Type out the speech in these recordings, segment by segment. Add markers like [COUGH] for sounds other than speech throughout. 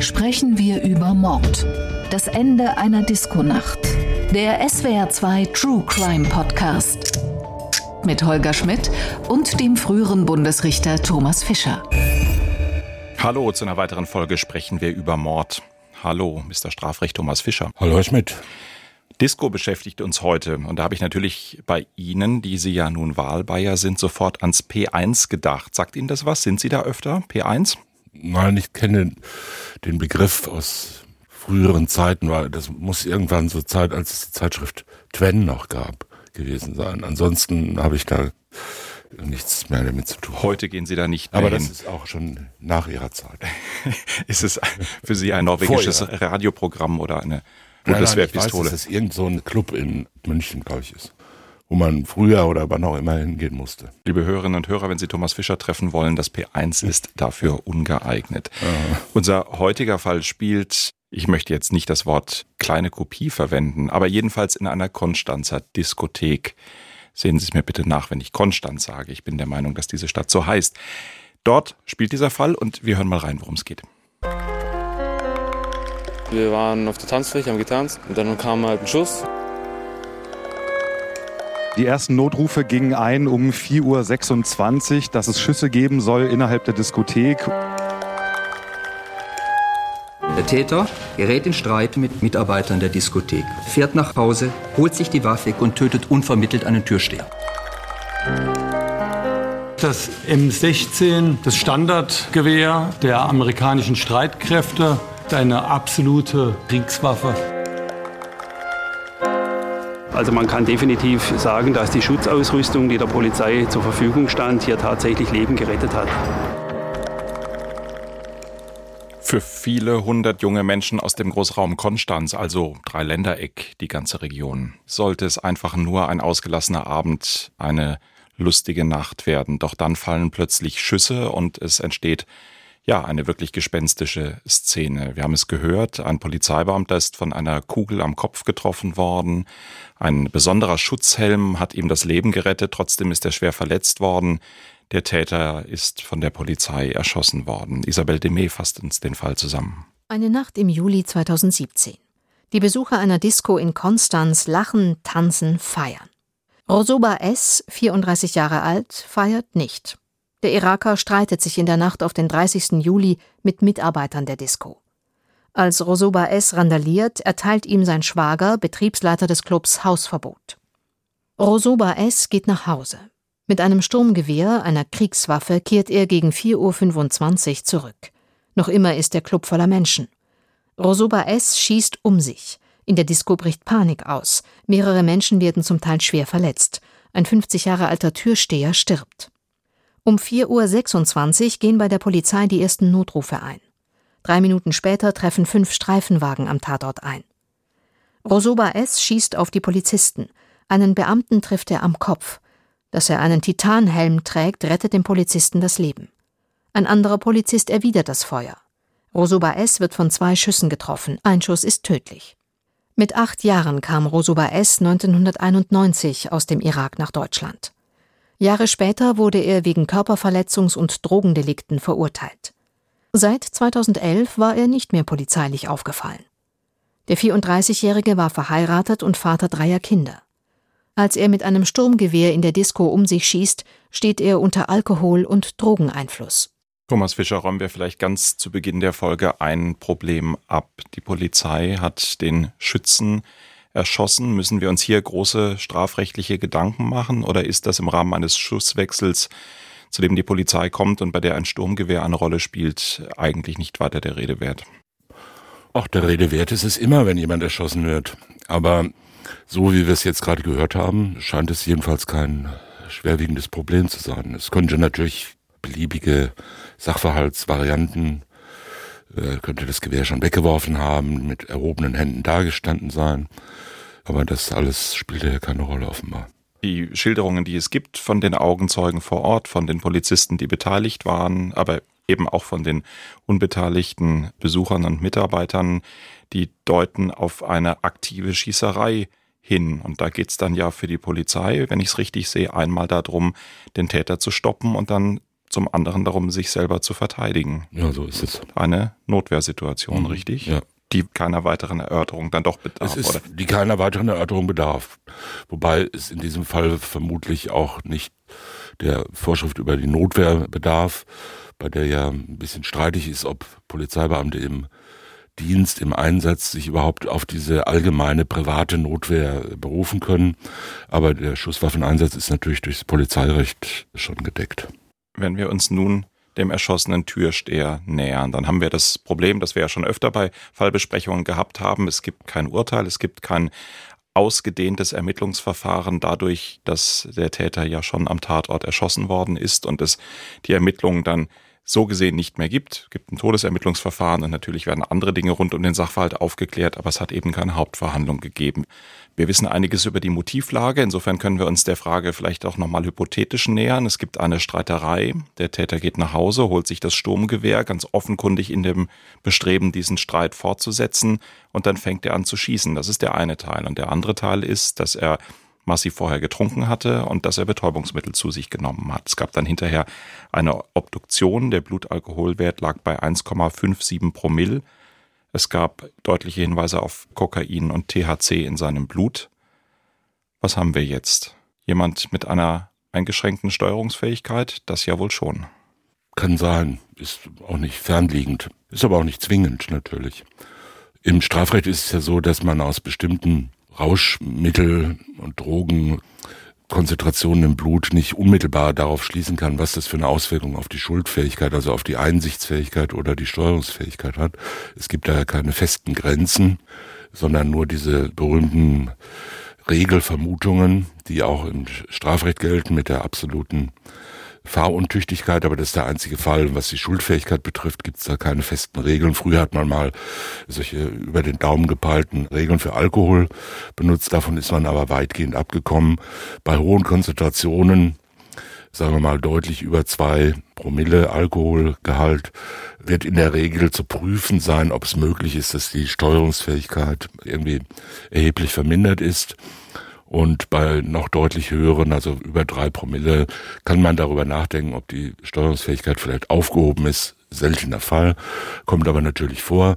sprechen wir über Mord. Das Ende einer Diskonacht. Der SWR2 True Crime Podcast. Mit Holger Schmidt und dem früheren Bundesrichter Thomas Fischer. Hallo, zu einer weiteren Folge sprechen wir über Mord. Hallo, Mr. Strafrecht Thomas Fischer. Hallo, Herr Schmidt. Disco beschäftigt uns heute und da habe ich natürlich bei Ihnen, die Sie ja nun Wahlbayer sind, sofort ans P1 gedacht. Sagt Ihnen das was? Sind Sie da öfter? P1? Nein, ich kenne den Begriff aus früheren Zeiten, weil das muss irgendwann zur Zeit, als es die Zeitschrift Twen noch gab, gewesen sein. Ansonsten habe ich da nichts mehr damit zu tun. Heute gehen Sie da nicht mehr Aber hin. das ist auch schon nach Ihrer Zeit. [LAUGHS] ist es für Sie ein norwegisches. Radioprogramm oder eine Nein, nein, ich weiß, Bundeswehrpistole? dass es irgend so ein Club in München, glaube ich, ist, wo man früher oder wann auch immer hingehen musste. Liebe Hörerinnen und Hörer, wenn Sie Thomas Fischer treffen wollen, das P1 ist dafür ungeeignet. Unser heutiger Fall spielt, ich möchte jetzt nicht das Wort kleine Kopie verwenden, aber jedenfalls in einer Konstanzer Diskothek. Sehen Sie es mir bitte nach, wenn ich Konstanz sage. Ich bin der Meinung, dass diese Stadt so heißt. Dort spielt dieser Fall und wir hören mal rein, worum es geht. Wir waren auf der Tanzfläche, haben getanzt und dann kam halt ein Schuss. Die ersten Notrufe gingen ein um 4.26 Uhr, dass es Schüsse geben soll innerhalb der Diskothek. Der Täter gerät in Streit mit Mitarbeitern der Diskothek, fährt nach Hause, holt sich die Waffe und tötet unvermittelt einen Türsteher. Das M16, das Standardgewehr der amerikanischen Streitkräfte, eine absolute Kriegswaffe. Also man kann definitiv sagen, dass die Schutzausrüstung, die der Polizei zur Verfügung stand, hier tatsächlich Leben gerettet hat. Für viele hundert junge Menschen aus dem Großraum Konstanz, also Dreiländereck, die ganze Region, sollte es einfach nur ein ausgelassener Abend, eine lustige Nacht werden. Doch dann fallen plötzlich Schüsse und es entsteht ja eine wirklich gespenstische Szene. Wir haben es gehört, ein Polizeibeamter ist von einer Kugel am Kopf getroffen worden. Ein besonderer Schutzhelm hat ihm das Leben gerettet, trotzdem ist er schwer verletzt worden. Der Täter ist von der Polizei erschossen worden. Isabel Demey fasst uns den Fall zusammen. Eine Nacht im Juli 2017. Die Besucher einer Disco in Konstanz lachen, tanzen, feiern. Rosoba S., 34 Jahre alt, feiert nicht. Der Iraker streitet sich in der Nacht auf den 30. Juli mit Mitarbeitern der Disco. Als Rosoba S. randaliert, erteilt ihm sein Schwager, Betriebsleiter des Clubs, Hausverbot. Rosoba S. geht nach Hause. Mit einem Sturmgewehr, einer Kriegswaffe, kehrt er gegen 4.25 Uhr zurück. Noch immer ist der Club voller Menschen. Rosoba S. schießt um sich. In der Disco bricht Panik aus. Mehrere Menschen werden zum Teil schwer verletzt. Ein 50 Jahre alter Türsteher stirbt. Um 4.26 Uhr gehen bei der Polizei die ersten Notrufe ein. Drei Minuten später treffen fünf Streifenwagen am Tatort ein. Rosoba S. schießt auf die Polizisten. Einen Beamten trifft er am Kopf. Dass er einen Titanhelm trägt, rettet dem Polizisten das Leben. Ein anderer Polizist erwidert das Feuer. Rosoba S. wird von zwei Schüssen getroffen. Ein Schuss ist tödlich. Mit acht Jahren kam Rosoba S. 1991 aus dem Irak nach Deutschland. Jahre später wurde er wegen Körperverletzungs- und Drogendelikten verurteilt. Seit 2011 war er nicht mehr polizeilich aufgefallen. Der 34-Jährige war verheiratet und Vater dreier Kinder. Als er mit einem Sturmgewehr in der Disco um sich schießt, steht er unter Alkohol- und Drogeneinfluss. Thomas Fischer, räumen wir vielleicht ganz zu Beginn der Folge ein Problem ab. Die Polizei hat den Schützen erschossen. Müssen wir uns hier große strafrechtliche Gedanken machen oder ist das im Rahmen eines Schusswechsels, zu dem die Polizei kommt und bei der ein Sturmgewehr eine Rolle spielt, eigentlich nicht weiter der Rede wert? Auch der Rede wert ist es immer, wenn jemand erschossen wird. Aber so wie wir es jetzt gerade gehört haben, scheint es jedenfalls kein schwerwiegendes Problem zu sein. Es könnte natürlich beliebige Sachverhaltsvarianten, äh, könnte das Gewehr schon weggeworfen haben, mit erhobenen Händen dagestanden sein. Aber das alles spielte ja keine Rolle offenbar. Die Schilderungen, die es gibt von den Augenzeugen vor Ort, von den Polizisten, die beteiligt waren, aber eben auch von den unbeteiligten Besuchern und Mitarbeitern, die deuten auf eine aktive Schießerei hin. Und da geht's dann ja für die Polizei, wenn ich es richtig sehe, einmal darum, den Täter zu stoppen und dann zum anderen darum, sich selber zu verteidigen. Ja, so ist es. Eine Notwehrsituation, mhm. richtig? Ja. Die keiner weiteren Erörterung dann doch bedarf, es ist, oder? Die keiner weiteren Erörterung bedarf. Wobei es in diesem Fall vermutlich auch nicht der Vorschrift über die Notwehr bedarf, bei der ja ein bisschen streitig ist, ob Polizeibeamte im Dienst, im Einsatz sich überhaupt auf diese allgemeine private Notwehr berufen können. Aber der Schusswaffeneinsatz ist natürlich durchs Polizeirecht schon gedeckt. Wenn wir uns nun dem erschossenen Türsteher nähern. Dann haben wir das Problem, das wir ja schon öfter bei Fallbesprechungen gehabt haben. Es gibt kein Urteil, es gibt kein ausgedehntes Ermittlungsverfahren dadurch, dass der Täter ja schon am Tatort erschossen worden ist und es die Ermittlungen dann so gesehen nicht mehr gibt. Es gibt ein Todesermittlungsverfahren und natürlich werden andere Dinge rund um den Sachverhalt aufgeklärt, aber es hat eben keine Hauptverhandlung gegeben. Wir wissen einiges über die Motivlage, insofern können wir uns der Frage vielleicht auch nochmal hypothetisch nähern. Es gibt eine Streiterei, der Täter geht nach Hause, holt sich das Sturmgewehr, ganz offenkundig in dem Bestreben, diesen Streit fortzusetzen und dann fängt er an zu schießen. Das ist der eine Teil. Und der andere Teil ist, dass er massiv vorher getrunken hatte und dass er Betäubungsmittel zu sich genommen hat. Es gab dann hinterher eine Obduktion. Der Blutalkoholwert lag bei 1,57 Promille. Es gab deutliche Hinweise auf Kokain und THC in seinem Blut. Was haben wir jetzt? Jemand mit einer eingeschränkten Steuerungsfähigkeit? Das ja wohl schon. Kann sein, ist auch nicht fernliegend, ist aber auch nicht zwingend natürlich. Im Strafrecht ist es ja so, dass man aus bestimmten Rauschmittel und Drogen Konzentrationen im Blut nicht unmittelbar darauf schließen kann, was das für eine Auswirkung auf die Schuldfähigkeit, also auf die Einsichtsfähigkeit oder die Steuerungsfähigkeit hat. Es gibt daher keine festen Grenzen, sondern nur diese berühmten Regelvermutungen, die auch im Strafrecht gelten mit der absoluten Fahruntüchtigkeit, aber das ist der einzige Fall. Was die Schuldfähigkeit betrifft, gibt es da keine festen Regeln. Früher hat man mal solche über den Daumen gepeilten Regeln für Alkohol benutzt. Davon ist man aber weitgehend abgekommen. Bei hohen Konzentrationen sagen wir mal deutlich über zwei Promille Alkoholgehalt, wird in der Regel zu prüfen sein, ob es möglich ist, dass die Steuerungsfähigkeit irgendwie erheblich vermindert ist. Und bei noch deutlich höheren, also über drei Promille, kann man darüber nachdenken, ob die Steuerungsfähigkeit vielleicht aufgehoben ist. Seltener Fall, kommt aber natürlich vor.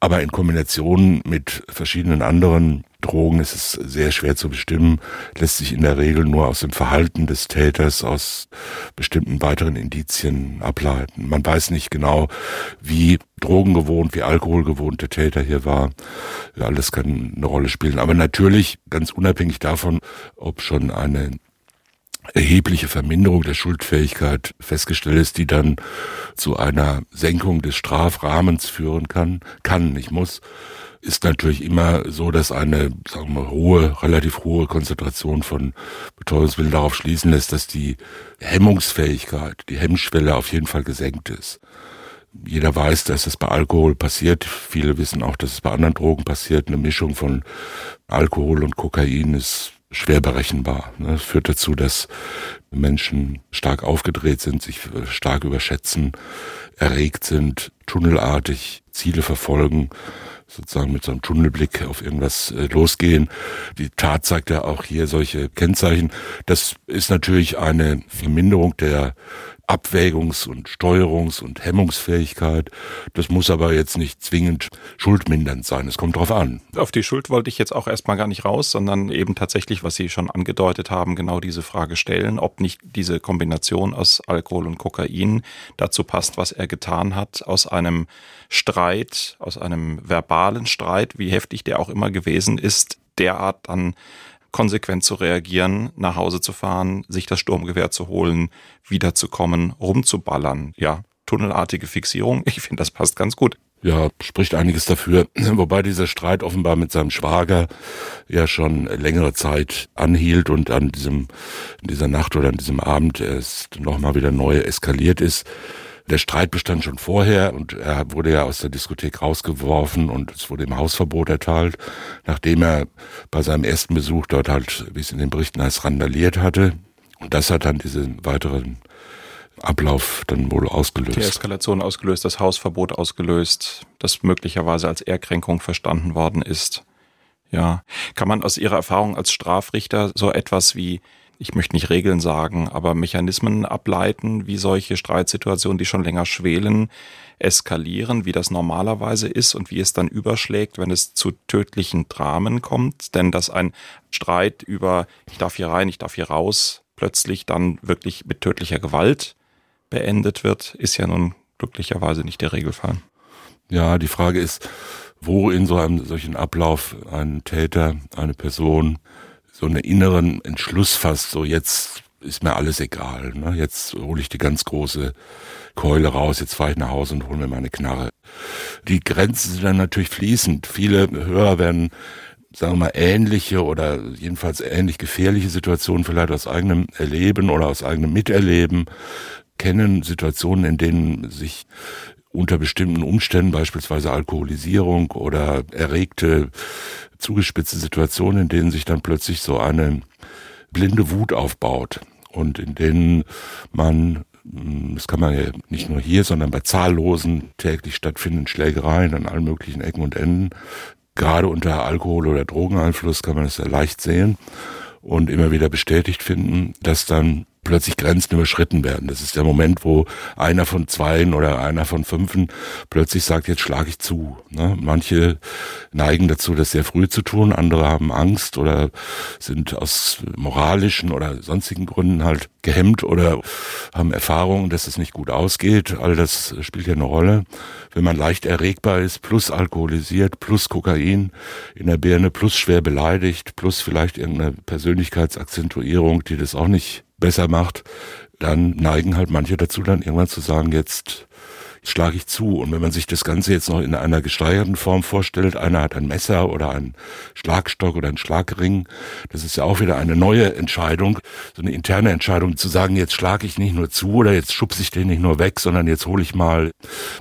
Aber in Kombination mit verschiedenen anderen Drogen ist es sehr schwer zu bestimmen, lässt sich in der Regel nur aus dem Verhalten des Täters, aus bestimmten weiteren Indizien ableiten. Man weiß nicht genau, wie drogengewohnt, wie alkoholgewohnt der Täter hier war. Alles kann eine Rolle spielen. Aber natürlich, ganz unabhängig davon, ob schon eine erhebliche Verminderung der Schuldfähigkeit festgestellt ist, die dann zu einer Senkung des Strafrahmens führen kann, kann, nicht muss, ist natürlich immer so, dass eine, sagen wir, hohe, relativ hohe Konzentration von Betäubungsmitteln darauf schließen lässt, dass die Hemmungsfähigkeit, die Hemmschwelle auf jeden Fall gesenkt ist. Jeder weiß, dass es bei Alkohol passiert. Viele wissen auch, dass es bei anderen Drogen passiert. Eine Mischung von Alkohol und Kokain ist schwer berechenbar. Das ne? führt dazu, dass Menschen stark aufgedreht sind, sich äh, stark überschätzen, erregt sind, tunnelartig Ziele verfolgen, sozusagen mit so einem Tunnelblick auf irgendwas äh, losgehen. Die Tat zeigt ja auch hier solche Kennzeichen. Das ist natürlich eine Verminderung der Abwägungs- und Steuerungs- und Hemmungsfähigkeit. Das muss aber jetzt nicht zwingend schuldmindernd sein. Es kommt drauf an. Auf die Schuld wollte ich jetzt auch erstmal gar nicht raus, sondern eben tatsächlich, was Sie schon angedeutet haben, genau diese Frage stellen, ob nicht diese Kombination aus Alkohol und Kokain dazu passt, was er getan hat, aus einem Streit, aus einem verbalen Streit, wie heftig der auch immer gewesen ist, derart dann konsequent zu reagieren, nach Hause zu fahren, sich das Sturmgewehr zu holen, wiederzukommen, rumzuballern. Ja, tunnelartige Fixierung. [LAUGHS] Ich finde, das passt ganz gut. Ja, spricht einiges dafür. [CLEARS THROAT] Wobei dieser Streit offenbar mit seinem Schwager ja schon längere Zeit anhielt und an diesem, in dieser Nacht oder an diesem Abend erst nochmal wieder neu eskaliert ist. Der Streit bestand schon vorher und er wurde ja aus der Diskothek rausgeworfen und es wurde ihm Hausverbot erteilt, nachdem er bei seinem ersten Besuch dort halt, wie es in den Berichten heißt, randaliert hatte. Und das hat dann diesen weiteren Ablauf dann wohl ausgelöst. Die Eskalation ausgelöst, das Hausverbot ausgelöst, das möglicherweise als Ehrkränkung verstanden worden ist. Ja. Kann man aus Ihrer Erfahrung als Strafrichter so etwas wie ich möchte nicht Regeln sagen, aber Mechanismen ableiten, wie solche Streitsituationen, die schon länger schwelen, eskalieren, wie das normalerweise ist und wie es dann überschlägt, wenn es zu tödlichen Dramen kommt. Denn dass ein Streit über ich darf hier rein, ich darf hier raus, plötzlich dann wirklich mit tödlicher Gewalt beendet wird, ist ja nun glücklicherweise nicht der Regelfall. Ja, die Frage ist, wo in so einem solchen Ablauf ein Täter, eine Person so einen inneren Entschluss fasst, so jetzt ist mir alles egal. Ne? Jetzt hole ich die ganz große Keule raus, jetzt fahre ich nach Hause und hole mir meine Knarre. Die Grenzen sind dann natürlich fließend. Viele Hörer werden, sagen wir mal, ähnliche oder jedenfalls ähnlich gefährliche Situationen vielleicht aus eigenem Erleben oder aus eigenem Miterleben kennen, Situationen, in denen sich unter bestimmten Umständen, beispielsweise Alkoholisierung oder erregte, zugespitzte Situationen, in denen sich dann plötzlich so eine blinde Wut aufbaut und in denen man, hm, das kann man ja nicht nur hier, sondern bei zahllosen täglich stattfindenden Schlägereien an allen möglichen Ecken und Enden, gerade unter Alkohol- oder Drogeneinfluss kann man das sehr leicht sehen und immer wieder bestätigt finden, dass dann plötzlich Grenzen überschritten werden. Das ist der Moment, wo einer von zweien oder einer von fünfen plötzlich sagt, jetzt schlage ich zu. Ne? Manche neigen dazu, das sehr früh zu tun, andere haben Angst oder sind aus moralischen oder sonstigen Gründen halt gehemmt oder haben Erfahrungen, dass es nicht gut ausgeht. All das spielt ja eine Rolle. Wenn man leicht erregbar ist, plus alkoholisiert, plus Kokain in der Birne, plus schwer beleidigt, plus vielleicht irgendeine Persönlichkeitsakzentuierung, die das auch nicht besser macht, dann neigen halt manche dazu, dann irgendwann zu sagen, jetzt schlage ich zu. Und wenn man sich das Ganze jetzt noch in einer gesteigerten Form vorstellt, einer hat ein Messer oder einen Schlagstock oder einen Schlagring, das ist ja auch wieder eine neue Entscheidung, so eine interne Entscheidung zu sagen, jetzt schlage ich nicht nur zu oder jetzt schubse ich den nicht nur weg, sondern jetzt hole ich mal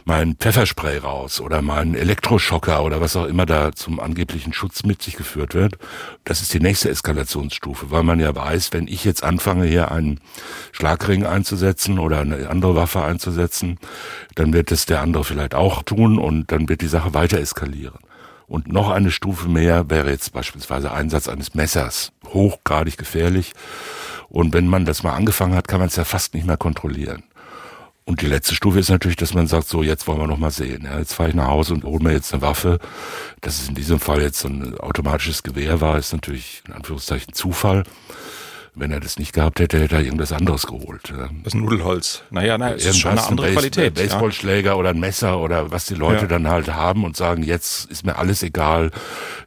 meinen Pfefferspray raus oder meinen Elektroschocker oder was auch immer da zum angeblichen Schutz mit sich geführt wird. Das ist die nächste Eskalationsstufe, weil man ja weiß, wenn ich jetzt anfange, hier einen Schlagring einzusetzen oder eine andere Waffe einzusetzen, dann dann wird es der andere vielleicht auch tun und dann wird die Sache weiter eskalieren. Und noch eine Stufe mehr wäre jetzt beispielsweise Einsatz eines Messers. Hochgradig gefährlich. Und wenn man das mal angefangen hat, kann man es ja fast nicht mehr kontrollieren. Und die letzte Stufe ist natürlich, dass man sagt, so jetzt wollen wir noch mal sehen. Ja, jetzt fahre ich nach Hause und hole mir jetzt eine Waffe. Dass es in diesem Fall jetzt so ein automatisches Gewehr war, ist natürlich in Anführungszeichen Zufall. Wenn er das nicht gehabt hätte, hätte er irgendwas anderes geholt. Das Nudelholz. Naja, nein, es ist schon eine andere ein Base Qualität. Baseballschläger ja. oder ein Messer oder was die Leute ja. dann halt haben und sagen, jetzt ist mir alles egal.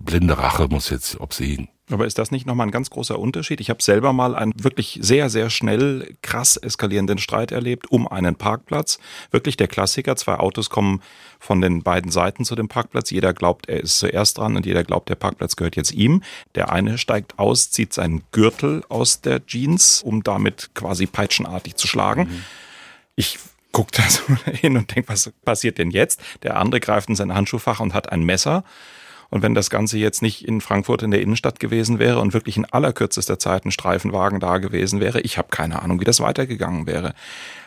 Blinde Rache muss jetzt obsiegen. Aber ist das nicht nochmal ein ganz großer Unterschied? Ich habe selber mal einen wirklich sehr, sehr schnell krass eskalierenden Streit erlebt um einen Parkplatz. Wirklich der Klassiker. Zwei Autos kommen von den beiden Seiten zu dem Parkplatz. Jeder glaubt, er ist zuerst dran und jeder glaubt, der Parkplatz gehört jetzt ihm. Der eine steigt aus, zieht seinen Gürtel aus der Jeans, um damit quasi peitschenartig zu schlagen. Mhm. Ich gucke da so [LAUGHS] hin und denke, was passiert denn jetzt? Der andere greift in sein Handschuhfach und hat ein Messer und wenn das Ganze jetzt nicht in Frankfurt in der Innenstadt gewesen wäre und wirklich in allerkürzester Zeit ein Streifenwagen da gewesen wäre, ich habe keine Ahnung, wie das weitergegangen wäre.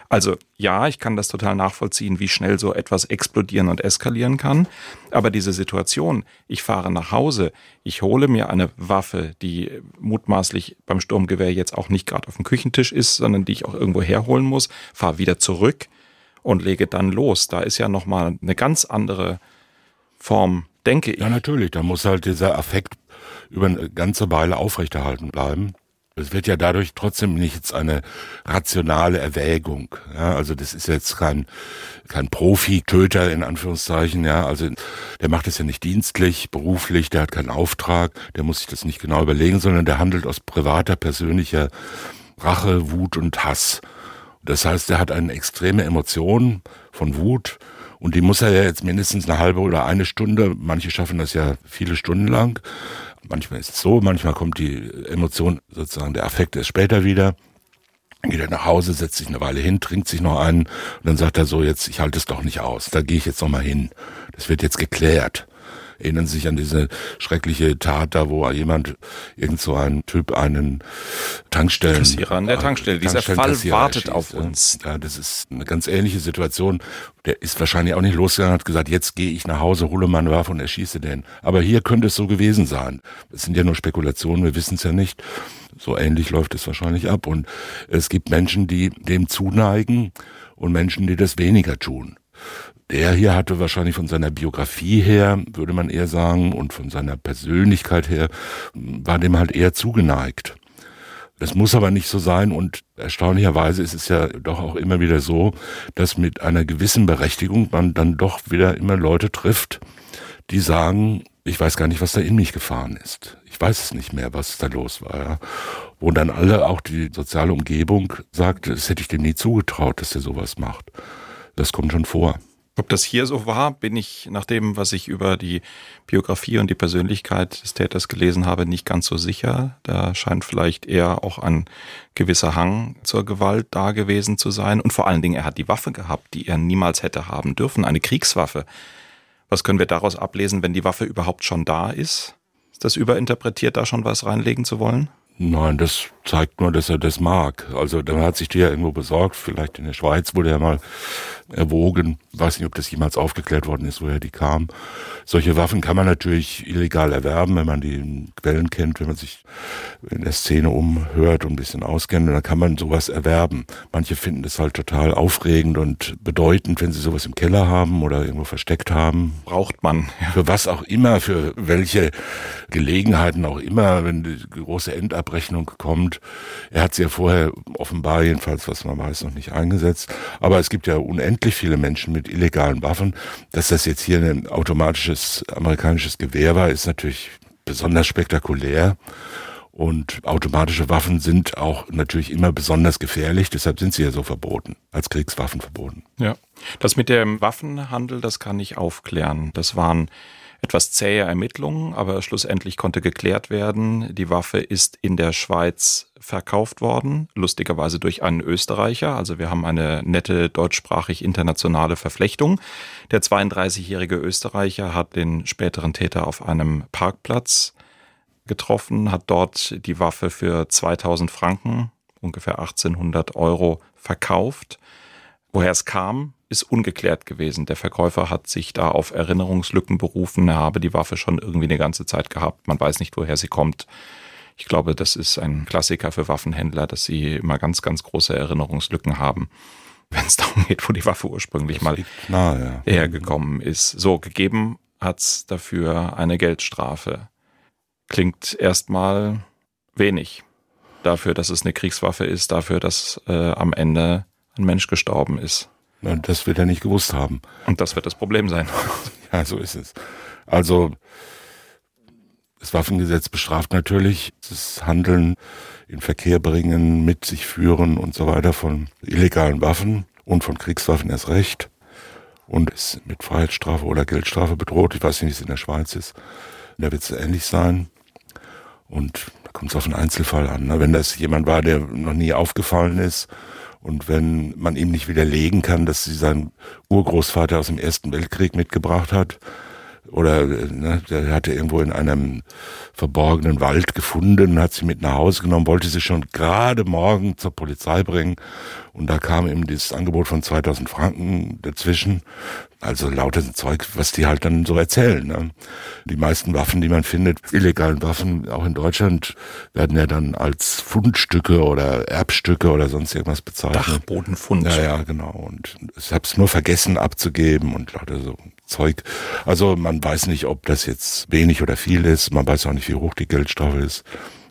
Also ja, ich kann das total nachvollziehen, wie schnell so etwas explodieren und eskalieren kann. Aber diese Situation, ich fahre nach Hause, ich hole mir eine Waffe, die mutmaßlich beim Sturmgewehr jetzt auch nicht gerade auf dem Küchentisch ist, sondern die ich auch irgendwo herholen muss, fahre wieder zurück und lege dann los. Da ist ja nochmal eine ganz andere Form denke ich. Ja, natürlich. Da muss halt dieser Affekt über eine ganze Weile aufrechterhalten bleiben. Es wird ja dadurch trotzdem nicht jetzt eine rationale Erwägung. Ja, also das ist jetzt kein, kein Profi-Töter in Anführungszeichen. Ja, also der macht es ja nicht dienstlich, beruflich, der hat keinen Auftrag, der muss sich das nicht genau überlegen, sondern der handelt aus privater, persönlicher Rache, Wut und Hass. Das heißt, er hat eine extreme Emotion von Wut, und die muss er ja jetzt mindestens eine halbe oder eine Stunde, manche schaffen das ja viele Stunden lang. Manchmal ist es so, manchmal kommt die Emotion, sozusagen der Affekt erst später wieder. Dann geht er nach Hause, setzt sich eine Weile hin, trinkt sich noch einen und dann sagt er so, jetzt, ich halte es doch nicht aus, da gehe ich jetzt noch mal hin. Das wird jetzt geklärt. Erinnern Sie sich an diese schreckliche Tat da, wo jemand, irgend so ein Typ, einen Tankstellen... Kassierer an der Tankstelle. Dieser Fall wartet auf uns. Ja, das ist eine ganz ähnliche Situation. Der ist wahrscheinlich auch nicht losgegangen, hat gesagt, jetzt gehe ich nach Hause, hole meine Waffe und erschieße den. Aber hier könnte es so gewesen sein. Es sind ja nur Spekulationen, wir wissen es ja nicht. So ähnlich läuft es wahrscheinlich ab. Und es gibt Menschen, die dem zuneigen und Menschen, die das weniger tun. Der hier hatte wahrscheinlich von seiner Biografie her, würde man eher sagen, und von seiner Persönlichkeit her, war dem halt eher zugeneigt. Das muss aber nicht so sein und erstaunlicherweise ist es ja doch auch immer wieder so, dass mit einer gewissen Berechtigung man dann doch wieder immer Leute trifft, die sagen, ich weiß gar nicht, was da in mich gefahren ist. Ich weiß es nicht mehr, was da los war. Ja. Wo dann alle, auch die soziale Umgebung, sagt, das hätte ich dem nie zugetraut, dass er sowas macht. Das kommt schon vor. Ob das hier so war, bin ich nach dem, was ich über die Biografie und die Persönlichkeit des Täters gelesen habe, nicht ganz so sicher. Da scheint vielleicht eher auch ein gewisser Hang zur Gewalt da gewesen zu sein. Und vor allen Dingen, er hat die Waffe gehabt, die er niemals hätte haben dürfen, eine Kriegswaffe. Was können wir daraus ablesen, wenn die Waffe überhaupt schon da ist? Ist das überinterpretiert, da schon was reinlegen zu wollen? Nein, das zeigt nur, dass er das mag. Also dann hat sich die ja irgendwo besorgt. Vielleicht in der Schweiz wurde er mal erwogen. Weiß nicht, ob das jemals aufgeklärt worden ist, woher die kam. Solche Waffen kann man natürlich illegal erwerben, wenn man die Quellen kennt, wenn man sich in der Szene umhört und ein bisschen auskennt. dann kann man sowas erwerben. Manche finden das halt total aufregend und bedeutend, wenn sie sowas im Keller haben oder irgendwo versteckt haben. Braucht man. Ja. Für was auch immer, für welche Gelegenheiten auch immer, wenn die große Endabrechnung kommt. Er hat sie ja vorher offenbar jedenfalls, was man weiß, noch nicht eingesetzt. Aber es gibt ja unendlich viele Menschen mit illegalen Waffen. Dass das jetzt hier ein automatisches amerikanisches Gewehr war, ist natürlich besonders spektakulär. Und automatische Waffen sind auch natürlich immer besonders gefährlich, deshalb sind sie ja so verboten, als Kriegswaffen verboten. Ja. Das mit dem Waffenhandel, das kann ich aufklären. Das waren etwas zähe Ermittlungen, aber schlussendlich konnte geklärt werden, die Waffe ist in der Schweiz verkauft worden, lustigerweise durch einen Österreicher. Also wir haben eine nette deutschsprachig internationale Verflechtung. Der 32-jährige Österreicher hat den späteren Täter auf einem Parkplatz getroffen, hat dort die Waffe für 2000 Franken, ungefähr 1800 Euro, verkauft. Woher es kam, ist ungeklärt gewesen. Der Verkäufer hat sich da auf Erinnerungslücken berufen. Er habe die Waffe schon irgendwie eine ganze Zeit gehabt. Man weiß nicht, woher sie kommt. Ich glaube, das ist ein Klassiker für Waffenhändler, dass sie immer ganz, ganz große Erinnerungslücken haben, wenn es [LAUGHS] darum geht, wo die Waffe ursprünglich mal nahe, ja. hergekommen ist. So, gegeben hat's dafür eine Geldstrafe. Klingt erstmal wenig dafür, dass es eine Kriegswaffe ist, dafür, dass äh, am Ende ein Mensch gestorben ist. Das wird er nicht gewusst haben. Und das wird das Problem sein. [LAUGHS] ja, so ist es. Also, das Waffengesetz bestraft natürlich das Handeln in Verkehr bringen, mit sich führen und so weiter von illegalen Waffen und von Kriegswaffen erst recht und ist mit Freiheitsstrafe oder Geldstrafe bedroht. Ich weiß nicht, wie es in der Schweiz ist. Da wird es ähnlich sein. Und da kommt es auf den Einzelfall an. Ne? Wenn das jemand war, der noch nie aufgefallen ist und wenn man ihm nicht widerlegen kann, dass sie seinen Urgroßvater aus dem Ersten Weltkrieg mitgebracht hat, oder ne, der hatte irgendwo in einem verborgenen Wald gefunden, hat sie mit nach Hause genommen, wollte sie schon gerade morgen zur Polizei bringen und da kam ihm dieses Angebot von 2000 Franken dazwischen. Also lauter Zeug, was die halt dann so erzählen. Ne? Die meisten Waffen, die man findet, illegalen Waffen, auch in Deutschland, werden ja dann als Fundstücke oder Erbstücke oder sonst irgendwas bezeichnet. Dachbodenfund. Ja, ja, genau. Und ich habe es nur vergessen abzugeben und lauter so Zeug. Also man weiß nicht, ob das jetzt wenig oder viel ist. Man weiß auch nicht, wie hoch die Geldstrafe ist.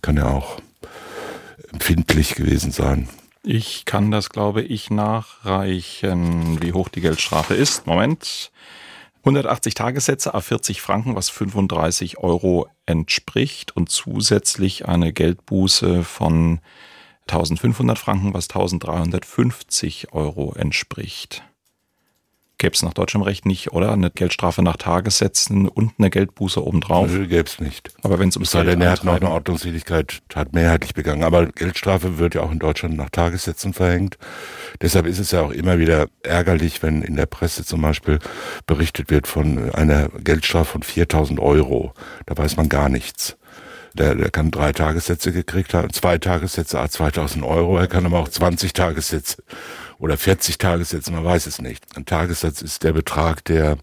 Kann ja auch empfindlich gewesen sein. Ich kann das, glaube ich, nachreichen, wie hoch die Geldstrafe ist. Moment. 180 Tagessätze, A40 Franken, was 35 Euro entspricht und zusätzlich eine Geldbuße von 1500 Franken, was 1350 Euro entspricht. Gäbe es nach deutschem Recht nicht, oder? Eine Geldstrafe nach Tagessätzen und eine Geldbuße obendrauf? Nö, gäbe es nicht. Aber wenn es ums denn, er hat noch eine Ordnungswidrigkeit, hat mehrheitlich begangen. Aber Geldstrafe wird ja auch in Deutschland nach Tagessätzen verhängt. Deshalb ist es ja auch immer wieder ärgerlich, wenn in der Presse zum Beispiel berichtet wird von einer Geldstrafe von 4000 Euro. Da weiß man gar nichts. Der, der kann drei Tagessätze gekriegt haben, zwei Tagessätze, ah, 2000 Euro. Er kann aber auch 20 Tagessätze oder 40 Tagessätze, man weiß es nicht. Ein Tagessatz ist der Betrag, der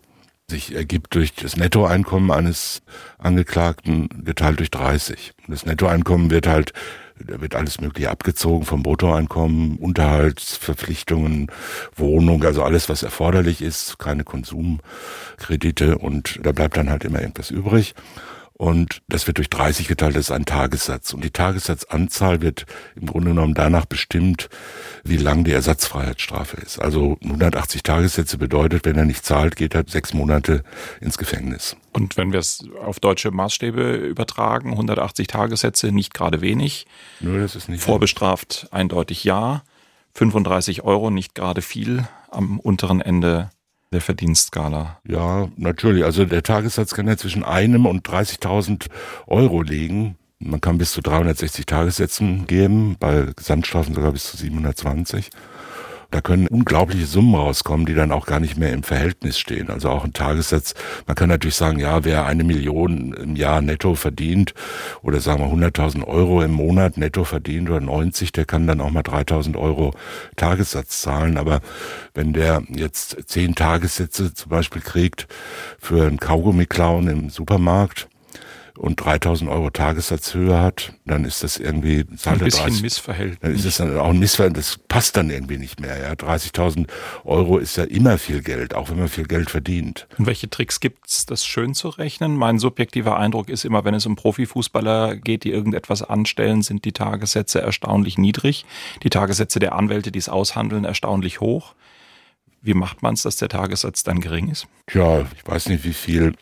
sich ergibt durch das Nettoeinkommen eines Angeklagten geteilt durch 30. Und das Nettoeinkommen wird halt, da wird alles Mögliche abgezogen vom Bruttoeinkommen, Unterhaltsverpflichtungen, Wohnung, also alles, was erforderlich ist, keine Konsumkredite und da bleibt dann halt immer irgendwas übrig. Und das wird durch 30 geteilt, das ist ein Tagessatz. Und die Tagessatzanzahl wird im Grunde genommen danach bestimmt, wie lang die Ersatzfreiheitsstrafe ist. Also 180 Tagessätze bedeutet, wenn er nicht zahlt, geht er sechs Monate ins Gefängnis. Und wenn wir es auf deutsche Maßstäbe übertragen, 180 Tagessätze, nicht gerade wenig. Nö, das ist nicht. Vorbestraft eindeutig ja. 35 Euro, nicht gerade viel am unteren Ende der Verdienstskala. Ja, natürlich. Also der Tagessatz kann ja zwischen einem und 30.000 Euro liegen. Man kann bis zu 360 Tagessätzen geben, bei Gesamtstrafen sogar bis zu 720. Da können unglaubliche Summen rauskommen, die dann auch gar nicht mehr im Verhältnis stehen. Also auch ein Tagessatz. Man kann natürlich sagen, ja, wer eine Million im Jahr netto verdient oder sagen wir 100.000 Euro im Monat netto verdient oder 90, der kann dann auch mal 3.000 Euro Tagessatz zahlen. Aber wenn der jetzt zehn Tagessätze zum Beispiel kriegt für einen Kaugummi-Klauen im Supermarkt, und 3000 Euro Tagessatzhöhe hat, dann ist das irgendwie zahlt Ein bisschen 30 Missverhältnis. dann ist es dann auch ein Missverhältnis, das passt dann irgendwie nicht mehr. Ja, 30.000 Euro ist ja immer viel Geld, auch wenn man viel Geld verdient. Und welche Tricks gibt's, das schön zu rechnen? Mein subjektiver Eindruck ist immer, wenn es um Profifußballer geht, die irgendetwas anstellen, sind die Tagessätze erstaunlich niedrig. Die Tagessätze der Anwälte, die es aushandeln, erstaunlich hoch. Wie macht man es, dass der Tagessatz dann gering ist? Tja, ich weiß nicht, wie viel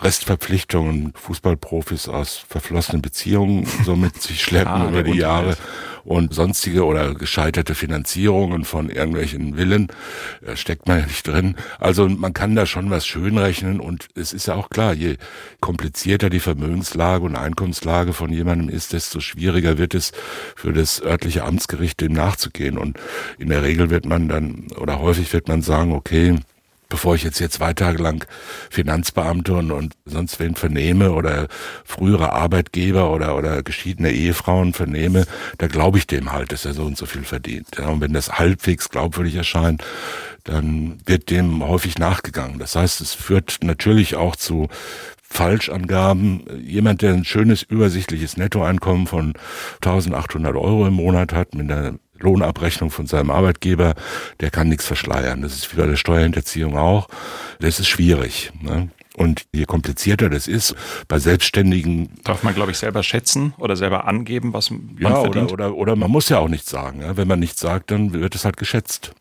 Restverpflichtungen Fußballprofis aus verflossenen Beziehungen so mit sich schleppen [LAUGHS] Ah, über die Jahre und sonstige oder gescheiterte Finanzierungen von irgendwelchen Villen äh, steckt man ja nicht drin. Also man kann da schon was schön rechnen und es ist ja auch klar, je komplizierter die Vermögenslage und Einkommenslage von jemandem ist, desto schwieriger wird es für das örtliche Amtsgericht dem nachzugehen und in der Regel wird man dann oder häufig wird man sagen, okay, bevor ich jetzt hier zwei Tage lang Finanzbeamte und, und sonst wen vernehme oder frühere Arbeitgeber oder, oder geschiedene Ehefrauen vernehme, da glaube ich dem halt, dass er so und so viel verdient. Ja, und wenn das halbwegs glaubwürdig erscheint, dann wird dem häufig nachgegangen. Das heißt, es führt natürlich auch zu Falschangaben. Jemand, der ein schönes, übersichtliches Nettoeinkommen von 1800 Euro im Monat hat, mit einer Lohnabrechnung von seinem Arbeitgeber, der kann nichts verschleiern. Das ist wie bei der Steuerhinterziehung auch. Das ist schwierig. Ne? Und je komplizierter das ist, bei Selbstständigen Darf man, glaube ich, selber schätzen oder selber angeben, was man ja, verdient? oder, oder, oder man muss ja auch nichts sagen. Ja? Wenn man nichts sagt, dann wird es halt geschätzt.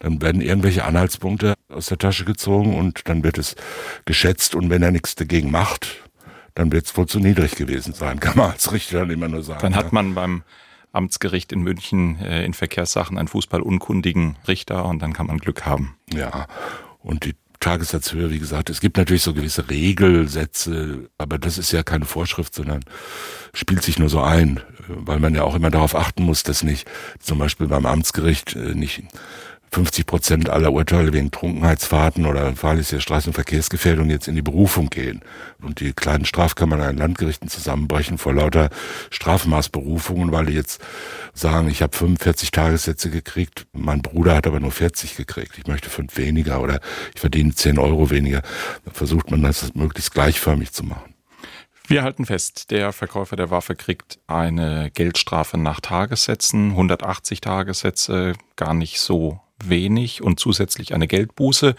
Dann werden irgendwelche Anhaltspunkte aus der Tasche gezogen und dann wird es geschätzt und wenn er nichts dagegen macht, dann wird es wohl zu niedrig gewesen sein, [LAUGHS] kann man als Richter dann immer nur sagen. Dann hat man beim Amtsgericht in München äh, in Verkehrssachen einen fußballunkundigen Richter und dann kann man Glück haben. Ja, und die Tagessatzhöhe, wie gesagt, es gibt natürlich so gewisse Regelsätze, aber das ist ja keine Vorschrift, sondern spielt sich nur so ein, weil man ja auch immer darauf achten muss, dass nicht zum Beispiel beim Amtsgericht äh, nicht 50 Prozent aller Urteile wegen Trunkenheitsfahrten oder fahrlässiger Straßen- und Verkehrsgefährdung jetzt in die Berufung gehen und die kleinen Strafkammern an Landgerichten zusammenbrechen vor lauter Strafmaßberufungen, weil die jetzt sagen, ich habe 45 Tagessätze gekriegt, mein Bruder hat aber nur 40 gekriegt, ich möchte fünf weniger oder ich verdiene 10 Euro weniger. Dann versucht man das möglichst gleichförmig zu machen. Wir halten fest, der Verkäufer der Waffe kriegt eine Geldstrafe nach Tagessätzen, 180 Tagessätze, gar nicht so wenig und zusätzlich eine Geldbuße.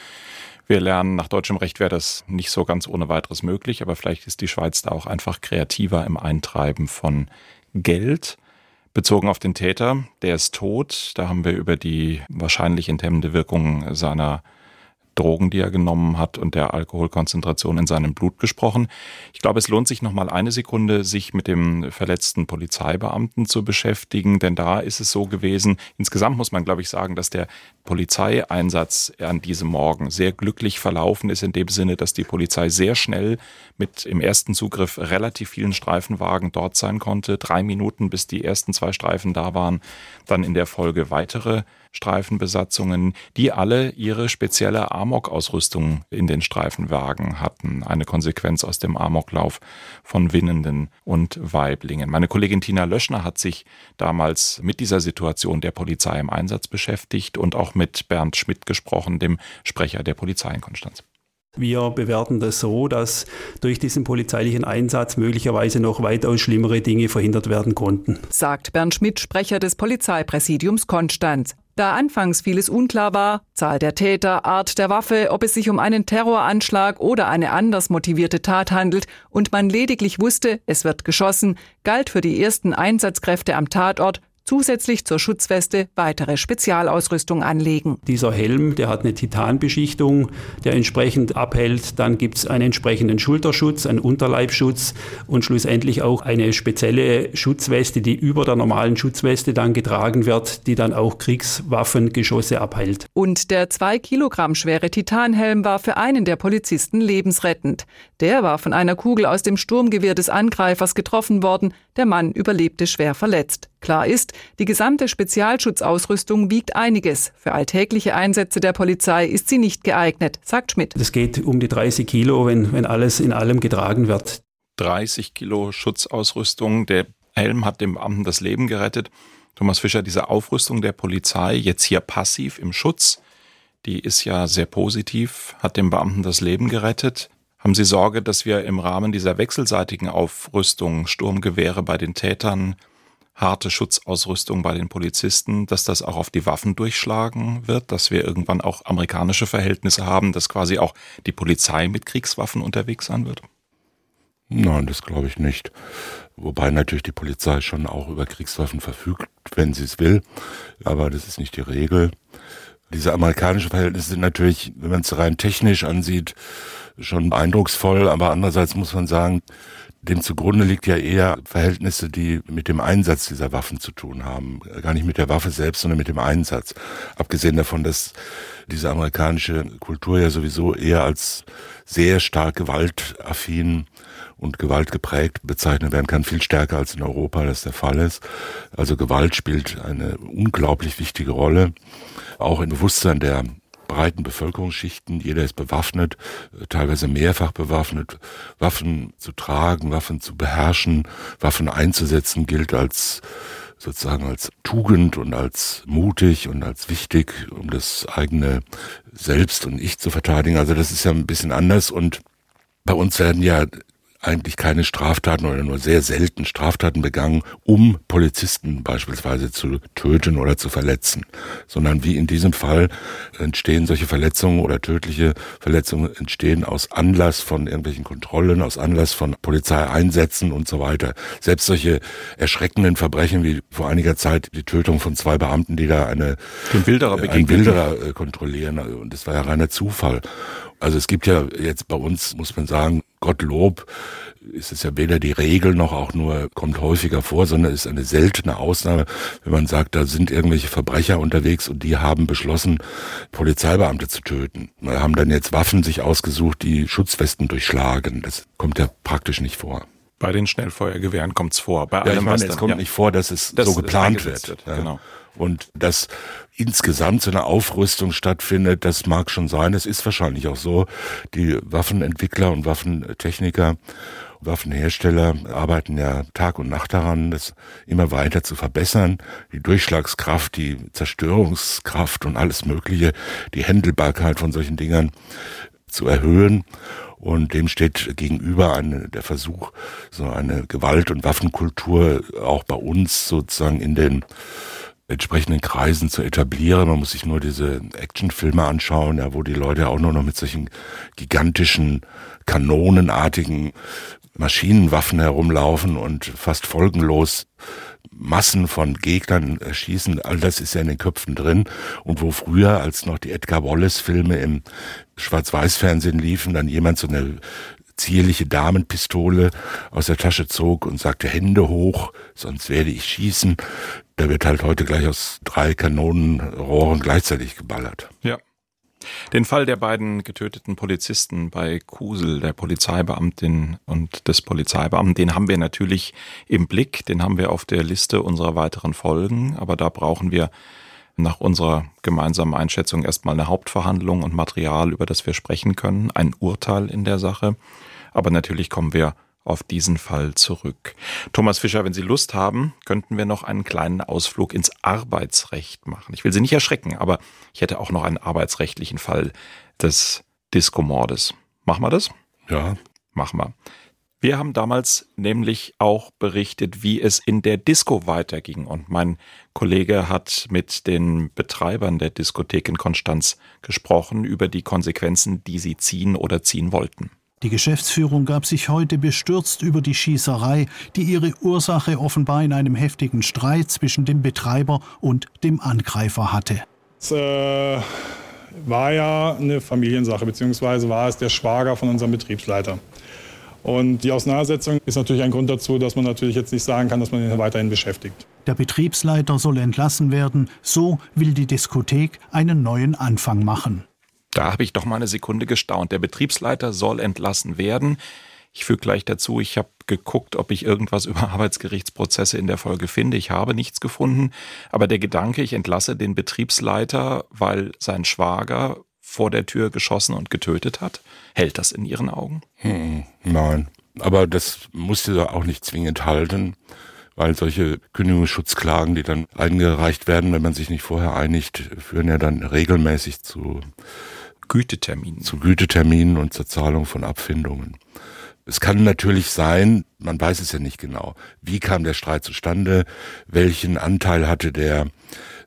Wir lernen, nach deutschem Recht wäre das nicht so ganz ohne weiteres möglich, aber vielleicht ist die Schweiz da auch einfach kreativer im Eintreiben von Geld. Bezogen auf den Täter, der ist tot. Da haben wir über die wahrscheinlich enthemmende Wirkung seiner Drogen, die er genommen hat und der Alkoholkonzentration in seinem Blut gesprochen. Ich glaube, es lohnt sich noch mal eine Sekunde, sich mit dem verletzten Polizeibeamten zu beschäftigen, denn da ist es so gewesen. Insgesamt muss man, glaube ich, sagen, dass der Polizeieinsatz an diesem Morgen sehr glücklich verlaufen ist in dem Sinne, dass die Polizei sehr schnell mit im ersten Zugriff relativ vielen Streifenwagen dort sein konnte. Drei Minuten, bis die ersten zwei Streifen da waren. Dann in der Folge weitere Streifenbesatzungen, die alle ihre spezielle Amok-Ausrüstung in den Streifenwagen hatten. Eine Konsequenz aus dem Amoklauf von Winnenden und Weiblingen. Meine Kollegin Tina Löschner hat sich damals mit dieser Situation der Polizei im Einsatz beschäftigt und auch mit Bernd Schmidt gesprochen, dem Sprecher der Polizei in Konstanz. Wir bewerten das so, dass durch diesen polizeilichen Einsatz möglicherweise noch weitaus schlimmere Dinge verhindert werden konnten. Sagt Bernd Schmidt, Sprecher des Polizeipräsidiums Konstanz. Da anfangs vieles unklar war, Zahl der Täter, Art der Waffe, ob es sich um einen Terroranschlag oder eine anders motivierte Tat handelt und man lediglich wusste, es wird geschossen, galt für die ersten Einsatzkräfte am Tatort zusätzlich zur Schutzweste weitere Spezialausrüstung anlegen. Dieser Helm, der hat eine Titanbeschichtung, der entsprechend abhält. Dann gibt es einen entsprechenden Schulterschutz, einen Unterleibschutz und schlussendlich auch eine spezielle Schutzweste, die über der normalen Schutzweste dann getragen wird, die dann auch Kriegswaffengeschosse abhält. Und der zwei Kilogramm schwere Titanhelm war für einen der Polizisten lebensrettend. Der war von einer Kugel aus dem Sturmgewehr des Angreifers getroffen worden. Der Mann überlebte schwer verletzt. Klar ist, die gesamte Spezialschutzausrüstung wiegt einiges. Für alltägliche Einsätze der Polizei ist sie nicht geeignet, sagt Schmidt. Es geht um die 30 Kilo, wenn, wenn alles in allem getragen wird. 30 Kilo Schutzausrüstung. Der Helm hat dem Beamten das Leben gerettet. Thomas Fischer, diese Aufrüstung der Polizei, jetzt hier passiv im Schutz, die ist ja sehr positiv, hat dem Beamten das Leben gerettet. Haben Sie Sorge, dass wir im Rahmen dieser wechselseitigen Aufrüstung, Sturmgewehre bei den Tätern, harte Schutzausrüstung bei den Polizisten, dass das auch auf die Waffen durchschlagen wird, dass wir irgendwann auch amerikanische Verhältnisse haben, dass quasi auch die Polizei mit Kriegswaffen unterwegs sein wird? Nein, das glaube ich nicht. Wobei natürlich die Polizei schon auch über Kriegswaffen verfügt, wenn sie es will. Aber das ist nicht die Regel. Diese amerikanischen Verhältnisse sind natürlich, wenn man es rein technisch ansieht, schon eindrucksvoll. Aber andererseits muss man sagen, dem zugrunde liegt ja eher Verhältnisse, die mit dem Einsatz dieser Waffen zu tun haben. Gar nicht mit der Waffe selbst, sondern mit dem Einsatz. Abgesehen davon, dass diese amerikanische Kultur ja sowieso eher als sehr stark gewaltaffin und Gewalt geprägt bezeichnet werden kann, viel stärker als in Europa das der Fall ist. Also Gewalt spielt eine unglaublich wichtige Rolle, auch im Bewusstsein der breiten Bevölkerungsschichten. Jeder ist bewaffnet, teilweise mehrfach bewaffnet. Waffen zu tragen, Waffen zu beherrschen, Waffen einzusetzen gilt als sozusagen als Tugend und als mutig und als wichtig, um das eigene Selbst und Ich zu verteidigen. Also das ist ja ein bisschen anders und bei uns werden ja eigentlich keine Straftaten oder nur sehr selten Straftaten begangen, um Polizisten beispielsweise zu töten oder zu verletzen, sondern wie in diesem Fall entstehen solche Verletzungen oder tödliche Verletzungen entstehen aus Anlass von irgendwelchen Kontrollen, aus Anlass von Polizeieinsätzen und so weiter. Selbst solche erschreckenden Verbrechen wie vor einiger Zeit die Tötung von zwei Beamten, die da eine Wilderer, äh, einen Wilderer äh, kontrollieren und das war ja reiner Zufall. Also es gibt ja jetzt bei uns, muss man sagen, Gottlob ist es ja weder die Regel noch auch nur kommt häufiger vor, sondern ist eine seltene Ausnahme, wenn man sagt, da sind irgendwelche Verbrecher unterwegs und die haben beschlossen, Polizeibeamte zu töten. Wir haben dann jetzt Waffen sich ausgesucht, die Schutzwesten durchschlagen. Das kommt ja praktisch nicht vor. Bei den Schnellfeuergewehren kommt es vor. Bei ja, allem, ich meine, es kommt ja. nicht vor, dass es das so geplant wird. wird. Ja. Genau. Und dass insgesamt so eine Aufrüstung stattfindet, das mag schon sein. Es ist wahrscheinlich auch so. Die Waffenentwickler und Waffentechniker, Waffenhersteller arbeiten ja Tag und Nacht daran, das immer weiter zu verbessern. Die Durchschlagskraft, die Zerstörungskraft und alles Mögliche, die Händelbarkeit von solchen Dingern zu erhöhen. Und dem steht gegenüber eine, der Versuch, so eine Gewalt- und Waffenkultur auch bei uns sozusagen in den entsprechenden Kreisen zu etablieren. Man muss sich nur diese Actionfilme anschauen, ja, wo die Leute auch nur noch mit solchen gigantischen, kanonenartigen Maschinenwaffen herumlaufen und fast folgenlos Massen von Gegnern erschießen, all das ist ja in den Köpfen drin. Und wo früher, als noch die Edgar Wallace-Filme im Schwarz-Weiß-Fernsehen liefen, dann jemand so eine zierliche Damenpistole aus der Tasche zog und sagte Hände hoch, sonst werde ich schießen. Da wird halt heute gleich aus drei Kanonenrohren gleichzeitig geballert. Ja. Den Fall der beiden getöteten Polizisten bei Kusel, der Polizeibeamtin und des Polizeibeamten, den haben wir natürlich im Blick, den haben wir auf der Liste unserer weiteren Folgen, aber da brauchen wir nach unserer gemeinsamen Einschätzung erstmal eine Hauptverhandlung und Material, über das wir sprechen können, ein Urteil in der Sache. Aber natürlich kommen wir auf diesen Fall zurück. Thomas Fischer, wenn Sie Lust haben, könnten wir noch einen kleinen Ausflug ins Arbeitsrecht machen. Ich will Sie nicht erschrecken, aber ich hätte auch noch einen arbeitsrechtlichen Fall des Disco-Mordes. Machen wir das? Ja. Machen wir. Wir haben damals nämlich auch berichtet, wie es in der Disco weiterging. Und mein Kollege hat mit den Betreibern der Diskothek in Konstanz gesprochen über die Konsequenzen, die sie ziehen oder ziehen wollten. Die Geschäftsführung gab sich heute bestürzt über die Schießerei, die ihre Ursache offenbar in einem heftigen Streit zwischen dem Betreiber und dem Angreifer hatte. Es äh, war ja eine Familiensache, beziehungsweise war es der Schwager von unserem Betriebsleiter. Und die Auseinandersetzung ist natürlich ein Grund dazu, dass man natürlich jetzt nicht sagen kann, dass man ihn weiterhin beschäftigt. Der Betriebsleiter soll entlassen werden. So will die Diskothek einen neuen Anfang machen. Da habe ich doch mal eine Sekunde gestaunt. Der Betriebsleiter soll entlassen werden. Ich füge gleich dazu, ich habe geguckt, ob ich irgendwas [LAUGHS] über Arbeitsgerichtsprozesse in der Folge finde. Ich habe nichts gefunden. Aber der Gedanke, ich entlasse den Betriebsleiter, weil sein Schwager vor der Tür geschossen und getötet hat, hält das in Ihren Augen? Hm, nein. Aber das musste auch nicht zwingend halten, weil solche Kündigungsschutzklagen, die dann eingereicht werden, wenn man sich nicht vorher einigt, führen ja dann regelmäßig zu Güteterminen. Zu Güteterminen und zur Zahlung von Abfindungen. Es kann natürlich sein, man weiß es ja nicht genau, wie kam der Streit zustande, welchen Anteil hatte der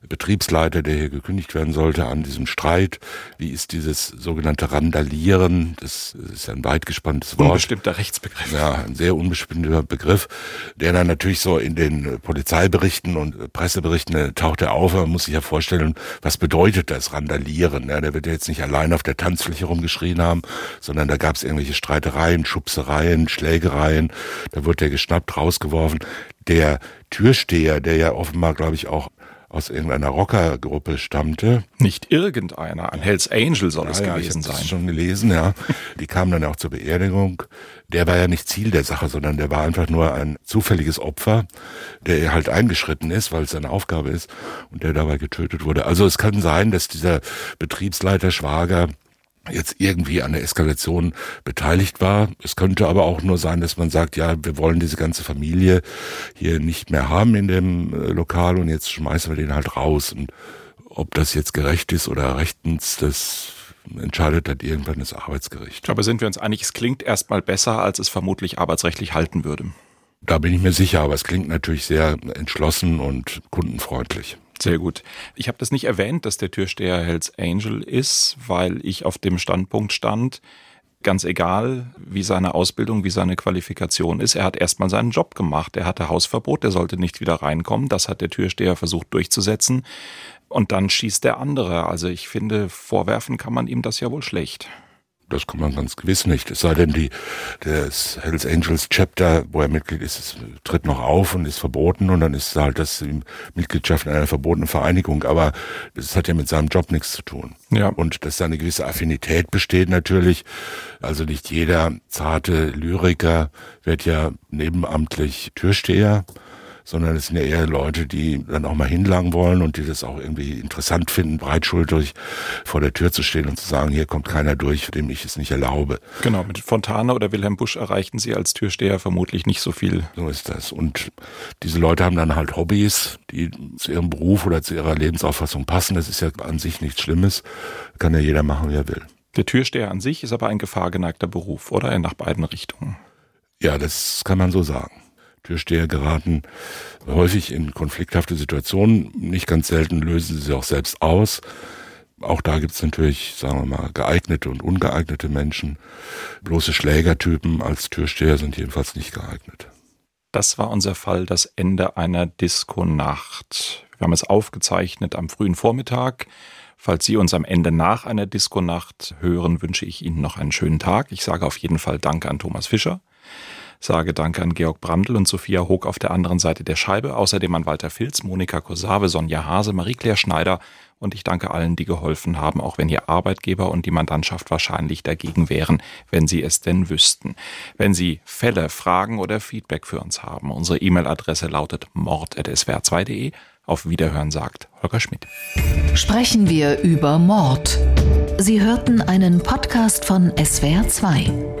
Betriebsleiter, der hier gekündigt werden sollte, an diesem Streit. Wie ist dieses sogenannte Randalieren? Das ist ein weit gespanntes Wort. Unbestimmter Rechtsbegriff. Ja, ein sehr unbestimmter Begriff, der dann natürlich so in den Polizeiberichten und Presseberichten äh, taucht er auf. Man muss sich ja vorstellen, was bedeutet das Randalieren? Ja, der wird ja jetzt nicht allein auf der Tanzfläche rumgeschrien haben, sondern da gab es irgendwelche Streitereien, Schubsereien, Schlägereien. Da wurde er geschnappt, rausgeworfen. Der Türsteher, der ja offenbar, glaube ich, auch aus irgendeiner Rockergruppe stammte. Nicht irgendeiner, ein Hells Angel soll ja, es ja, gewesen ich sein. Das schon gelesen, ja. Die kamen dann auch zur Beerdigung. Der war ja nicht Ziel der Sache, sondern der war einfach nur ein zufälliges Opfer, der halt eingeschritten ist, weil es seine Aufgabe ist und der dabei getötet wurde. Also es kann sein, dass dieser Betriebsleiter Schwager jetzt irgendwie an der Eskalation beteiligt war. Es könnte aber auch nur sein, dass man sagt, ja, wir wollen diese ganze Familie hier nicht mehr haben in dem äh, Lokal und jetzt schmeißen wir den halt raus. Und ob das jetzt gerecht ist oder rechtens, das entscheidet dann irgendwann das Arbeitsgericht. Aber sind wir uns einig, es klingt erstmal besser, als es vermutlich arbeitsrechtlich halten würde. Da bin ich mir sicher, aber es klingt natürlich sehr entschlossen und kundenfreundlich. Sehr gut. Ich habe das nicht erwähnt, dass der Türsteher Hells Angel ist, weil ich auf dem Standpunkt stand, ganz egal, wie seine Ausbildung, wie seine Qualifikation ist, er hat erstmal seinen Job gemacht. Er hatte Hausverbot, der sollte nicht wieder reinkommen. Das hat der Türsteher versucht durchzusetzen. Und dann schießt der andere. Also ich finde, vorwerfen kann man ihm das ja wohl schlecht. Das kann man ganz gewiss nicht. Es sei denn, die, das Hells Angels Chapter, wo er Mitglied ist, ist, tritt noch auf und ist verboten und dann ist halt das Mitgliedschaft in einer verbotenen Vereinigung. Aber das hat ja mit seinem Job nichts zu tun. Ja. Und dass da eine gewisse Affinität besteht natürlich. Also nicht jeder zarte Lyriker wird ja nebenamtlich Türsteher sondern es sind ja eher Leute, die dann auch mal hinlangen wollen und die das auch irgendwie interessant finden, breitschultrig vor der Tür zu stehen und zu sagen, hier kommt keiner durch, dem ich es nicht erlaube. Genau, mit Fontane oder Wilhelm Busch erreichten sie als Türsteher vermutlich nicht so viel. So ist das. Und diese Leute haben dann halt Hobbys, die zu ihrem Beruf oder zu ihrer Lebensauffassung passen. Das ist ja an sich nichts Schlimmes. Kann ja jeder machen, wie er will. Der Türsteher an sich ist aber ein gefahrgeneigter Beruf, oder? Nach beiden Richtungen. Ja, das kann man so sagen. Türsteher geraten häufig in konflikthafte Situationen. Nicht ganz selten lösen sie sie auch selbst aus. Auch da gibt es natürlich, sagen wir mal, geeignete und ungeeignete Menschen. Bloße Schlägertypen als Türsteher sind jedenfalls nicht geeignet. Das war unser Fall, das Ende einer Diskonacht. Wir haben es aufgezeichnet am frühen Vormittag. Falls Sie uns am Ende nach einer Diskonacht hören, wünsche ich Ihnen noch einen schönen Tag. Ich sage auf jeden Fall Danke an Thomas Fischer sage Danke an Georg Brandl und Sophia Hoog auf der anderen Seite der Scheibe, außerdem an Walter Filz, Monika Kosave, Sonja Hase, Marie-Claire Schneider und ich danke allen, die geholfen haben, auch wenn Ihr Arbeitgeber und die Mandantschaft wahrscheinlich dagegen wären, wenn Sie es denn wüssten. Wenn Sie Fälle, Fragen oder Feedback für uns haben, unsere E-Mail-Adresse lautet mord.swr2.de. Auf Wiederhören sagt Holger Schmidt. Sprechen wir über Mord. Sie hörten einen Podcast von SWR2.